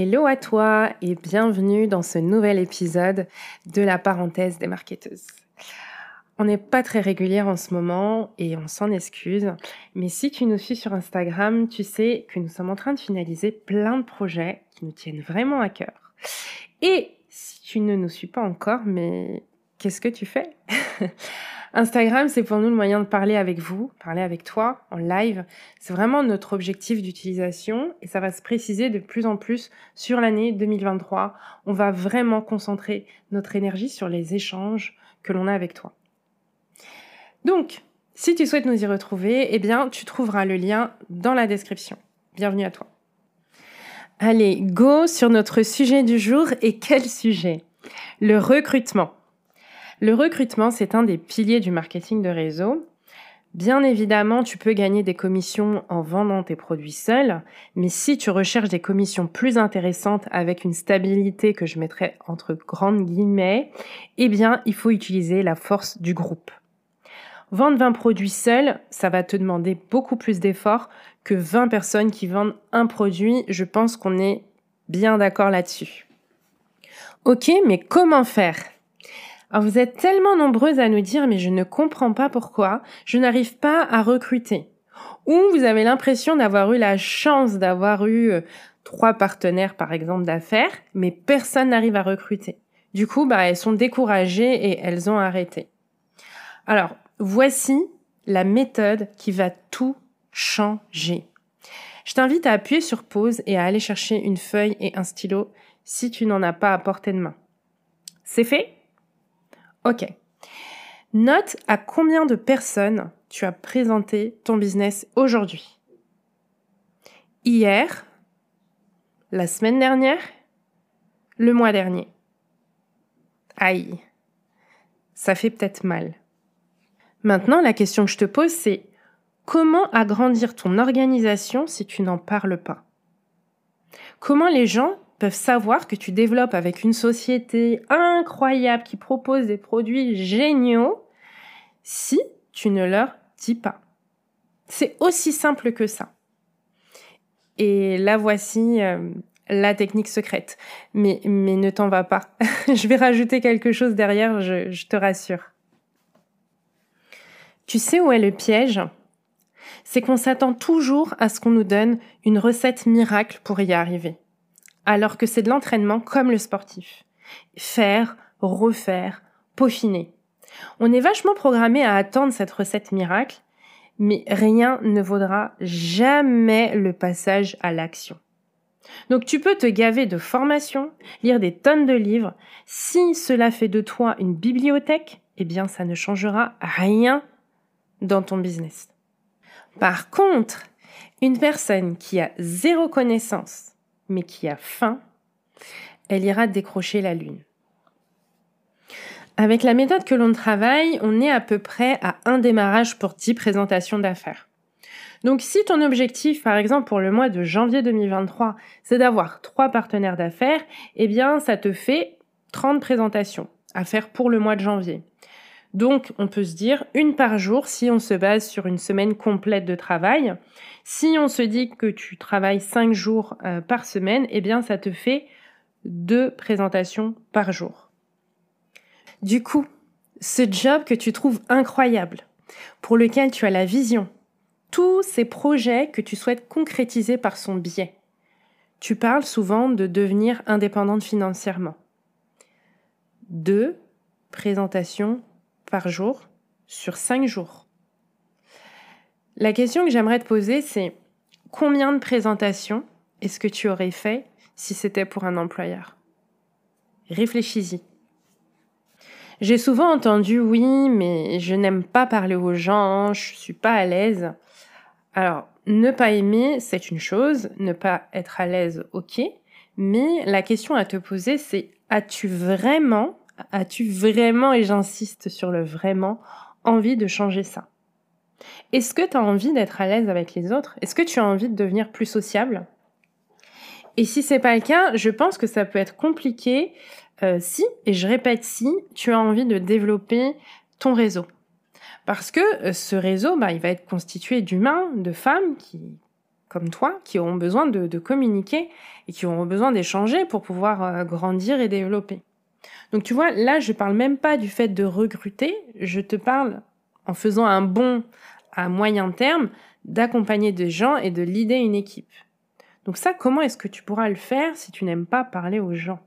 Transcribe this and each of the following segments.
Hello à toi et bienvenue dans ce nouvel épisode de la parenthèse des marketeuses. On n'est pas très régulière en ce moment et on s'en excuse, mais si tu nous suis sur Instagram, tu sais que nous sommes en train de finaliser plein de projets qui nous tiennent vraiment à cœur. Et si tu ne nous suis pas encore, mais qu'est-ce que tu fais? Instagram, c'est pour nous le moyen de parler avec vous, parler avec toi en live. C'est vraiment notre objectif d'utilisation et ça va se préciser de plus en plus sur l'année 2023. On va vraiment concentrer notre énergie sur les échanges que l'on a avec toi. Donc, si tu souhaites nous y retrouver, eh bien, tu trouveras le lien dans la description. Bienvenue à toi. Allez, go sur notre sujet du jour. Et quel sujet? Le recrutement. Le recrutement, c'est un des piliers du marketing de réseau. Bien évidemment, tu peux gagner des commissions en vendant tes produits seuls, mais si tu recherches des commissions plus intéressantes avec une stabilité que je mettrais entre grandes guillemets, eh bien, il faut utiliser la force du groupe. Vendre 20 produits seuls, ça va te demander beaucoup plus d'efforts que 20 personnes qui vendent un produit. Je pense qu'on est bien d'accord là-dessus. Ok, mais comment faire? Alors vous êtes tellement nombreuses à nous dire mais je ne comprends pas pourquoi je n'arrive pas à recruter. Ou vous avez l'impression d'avoir eu la chance d'avoir eu euh, trois partenaires par exemple d'affaires, mais personne n'arrive à recruter. Du coup, bah, elles sont découragées et elles ont arrêté. Alors, voici la méthode qui va tout changer. Je t'invite à appuyer sur pause et à aller chercher une feuille et un stylo si tu n'en as pas à portée de main. C'est fait? Ok. Note à combien de personnes tu as présenté ton business aujourd'hui. Hier, la semaine dernière, le mois dernier. Aïe, ça fait peut-être mal. Maintenant, la question que je te pose, c'est comment agrandir ton organisation si tu n'en parles pas? Comment les gens peuvent savoir que tu développes avec une société incroyable qui propose des produits géniaux si tu ne leur dis pas. C'est aussi simple que ça. Et là voici euh, la technique secrète. Mais, mais ne t'en va pas. je vais rajouter quelque chose derrière, je, je te rassure. Tu sais où est le piège? C'est qu'on s'attend toujours à ce qu'on nous donne une recette miracle pour y arriver alors que c'est de l'entraînement comme le sportif. Faire, refaire, peaufiner. On est vachement programmé à attendre cette recette miracle, mais rien ne vaudra jamais le passage à l'action. Donc tu peux te gaver de formations, lire des tonnes de livres. Si cela fait de toi une bibliothèque, eh bien ça ne changera rien dans ton business. Par contre, une personne qui a zéro connaissance, mais qui a faim, elle ira décrocher la lune. Avec la méthode que l'on travaille, on est à peu près à un démarrage pour 10 présentations d'affaires. Donc si ton objectif, par exemple pour le mois de janvier 2023, c'est d'avoir trois partenaires d'affaires, eh bien ça te fait 30 présentations à faire pour le mois de janvier. Donc, on peut se dire une par jour si on se base sur une semaine complète de travail. Si on se dit que tu travailles cinq jours euh, par semaine, eh bien, ça te fait deux présentations par jour. Du coup, ce job que tu trouves incroyable, pour lequel tu as la vision, tous ces projets que tu souhaites concrétiser par son biais. Tu parles souvent de devenir indépendante financièrement. deux présentations par jour sur cinq jours. La question que j'aimerais te poser, c'est combien de présentations est-ce que tu aurais fait si c'était pour un employeur? Réfléchis-y. J'ai souvent entendu oui, mais je n'aime pas parler aux gens, je suis pas à l'aise. Alors, ne pas aimer, c'est une chose, ne pas être à l'aise, ok. Mais la question à te poser, c'est as-tu vraiment, as-tu vraiment, et j'insiste sur le vraiment, envie de changer ça? Est-ce que tu as envie d'être à l'aise avec les autres? Est-ce que tu as envie de devenir plus sociable? Et si c'est pas le cas, je pense que ça peut être compliqué euh, si, et je répète si, tu as envie de développer ton réseau. Parce que euh, ce réseau, bah, il va être constitué d'humains, de femmes qui, comme toi, qui auront besoin de, communiquer et qui auront besoin d'échanger pour pouvoir euh, grandir et développer. Donc tu vois, là, je parle même pas du fait de recruter, je te parle en faisant un bon à moyen terme d'accompagner des gens et de leader une équipe. Donc ça, comment est-ce que tu pourras le faire si tu n'aimes pas parler aux gens?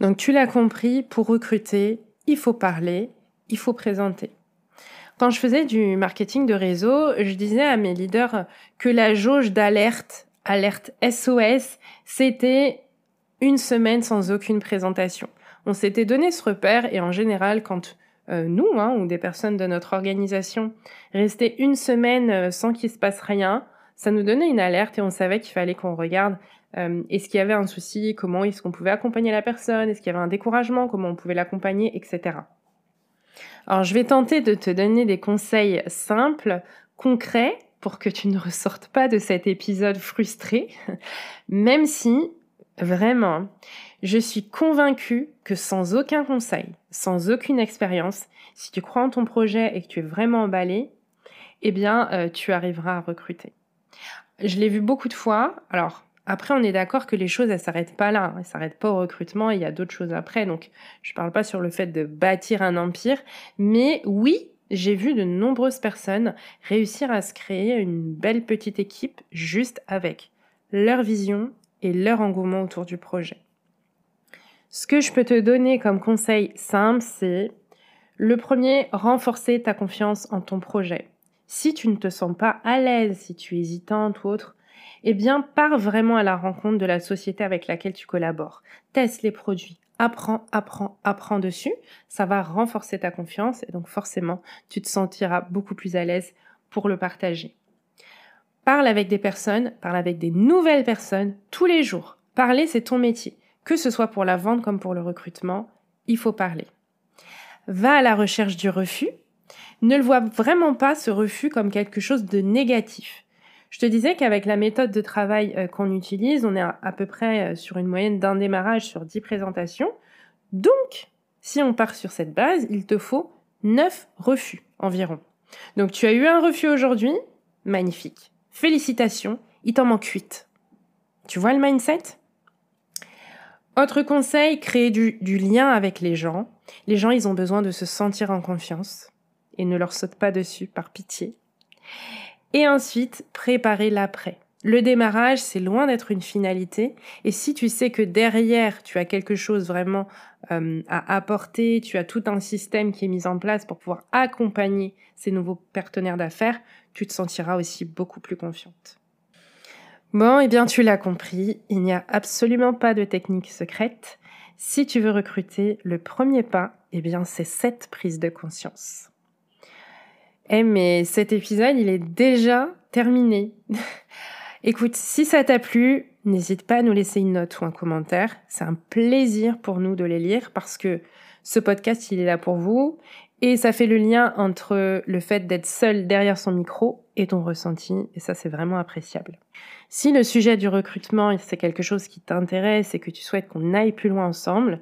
Donc tu l'as compris, pour recruter, il faut parler, il faut présenter. Quand je faisais du marketing de réseau, je disais à mes leaders que la jauge d'alerte, alerte SOS, c'était semaine sans aucune présentation. On s'était donné ce repère et en général, quand euh, nous hein, ou des personnes de notre organisation restaient une semaine euh, sans qu'il se passe rien, ça nous donnait une alerte et on savait qu'il fallait qu'on regarde euh, est-ce qu'il y avait un souci, comment est-ce qu'on pouvait accompagner la personne, est-ce qu'il y avait un découragement, comment on pouvait l'accompagner, etc. Alors je vais tenter de te donner des conseils simples, concrets, pour que tu ne ressortes pas de cet épisode frustré, même si, vraiment, je suis convaincue que sans aucun conseil, sans aucune expérience, si tu crois en ton projet et que tu es vraiment emballé, eh bien, euh, tu arriveras à recruter. Je l'ai vu beaucoup de fois. Alors, après, on est d'accord que les choses, elles s'arrêtent pas là. Elles s'arrêtent pas au recrutement. Il y a d'autres choses après. Donc, je parle pas sur le fait de bâtir un empire. Mais oui, j'ai vu de nombreuses personnes réussir à se créer une belle petite équipe juste avec leur vision et leur engouement autour du projet. Ce que je peux te donner comme conseil simple, c'est le premier, renforcer ta confiance en ton projet. Si tu ne te sens pas à l'aise, si tu es hésitante ou autre, eh bien, pars vraiment à la rencontre de la société avec laquelle tu collabores. Teste les produits. Apprends, apprends, apprends dessus. Ça va renforcer ta confiance et donc forcément, tu te sentiras beaucoup plus à l'aise pour le partager. Parle avec des personnes, parle avec des nouvelles personnes tous les jours. Parler, c'est ton métier. Que ce soit pour la vente comme pour le recrutement, il faut parler. Va à la recherche du refus. Ne le vois vraiment pas ce refus comme quelque chose de négatif. Je te disais qu'avec la méthode de travail euh, qu'on utilise, on est à, peu près euh, sur une moyenne d'un démarrage sur 10 présentations. Donc, si on part sur cette base, il te faut 9 refus environ. Donc tu as eu un refus aujourd'hui, magnifique. Félicitations, il t'en manque 8. Tu vois le mindset? Autre conseil, créer du, lien avec les gens. Les gens, ils ont besoin de se sentir en confiance et ne leur saute pas dessus par pitié. Et ensuite, préparer l'après. Le démarrage, c'est loin d'être une finalité. Et si tu sais que derrière, tu as quelque chose vraiment euh, à apporter, tu as tout un système qui est mis en place pour pouvoir accompagner ces nouveaux partenaires d'affaires, tu te sentiras aussi beaucoup plus confiante. Bon, eh bien, tu l'as compris, il n'y a absolument pas de technique secrète. Si tu veux recruter, le premier pas, eh bien, c'est cette prise de conscience. Eh mais cet épisode, il est déjà terminé. Écoute, si ça t'a plu, n'hésite pas à nous laisser une note ou un commentaire. C'est un plaisir pour nous de les lire parce que ce podcast, il est là pour vous et ça fait le lien entre le fait d'être seul derrière son micro et ton ressenti et ça, c'est vraiment appréciable. Si le sujet du recrutement, c'est quelque chose qui t'intéresse et que tu souhaites qu'on aille plus loin ensemble,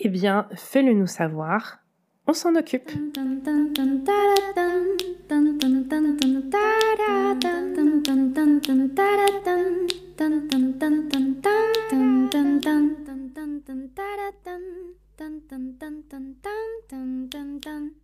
eh bien, fais-le nous savoir on s'en occupe.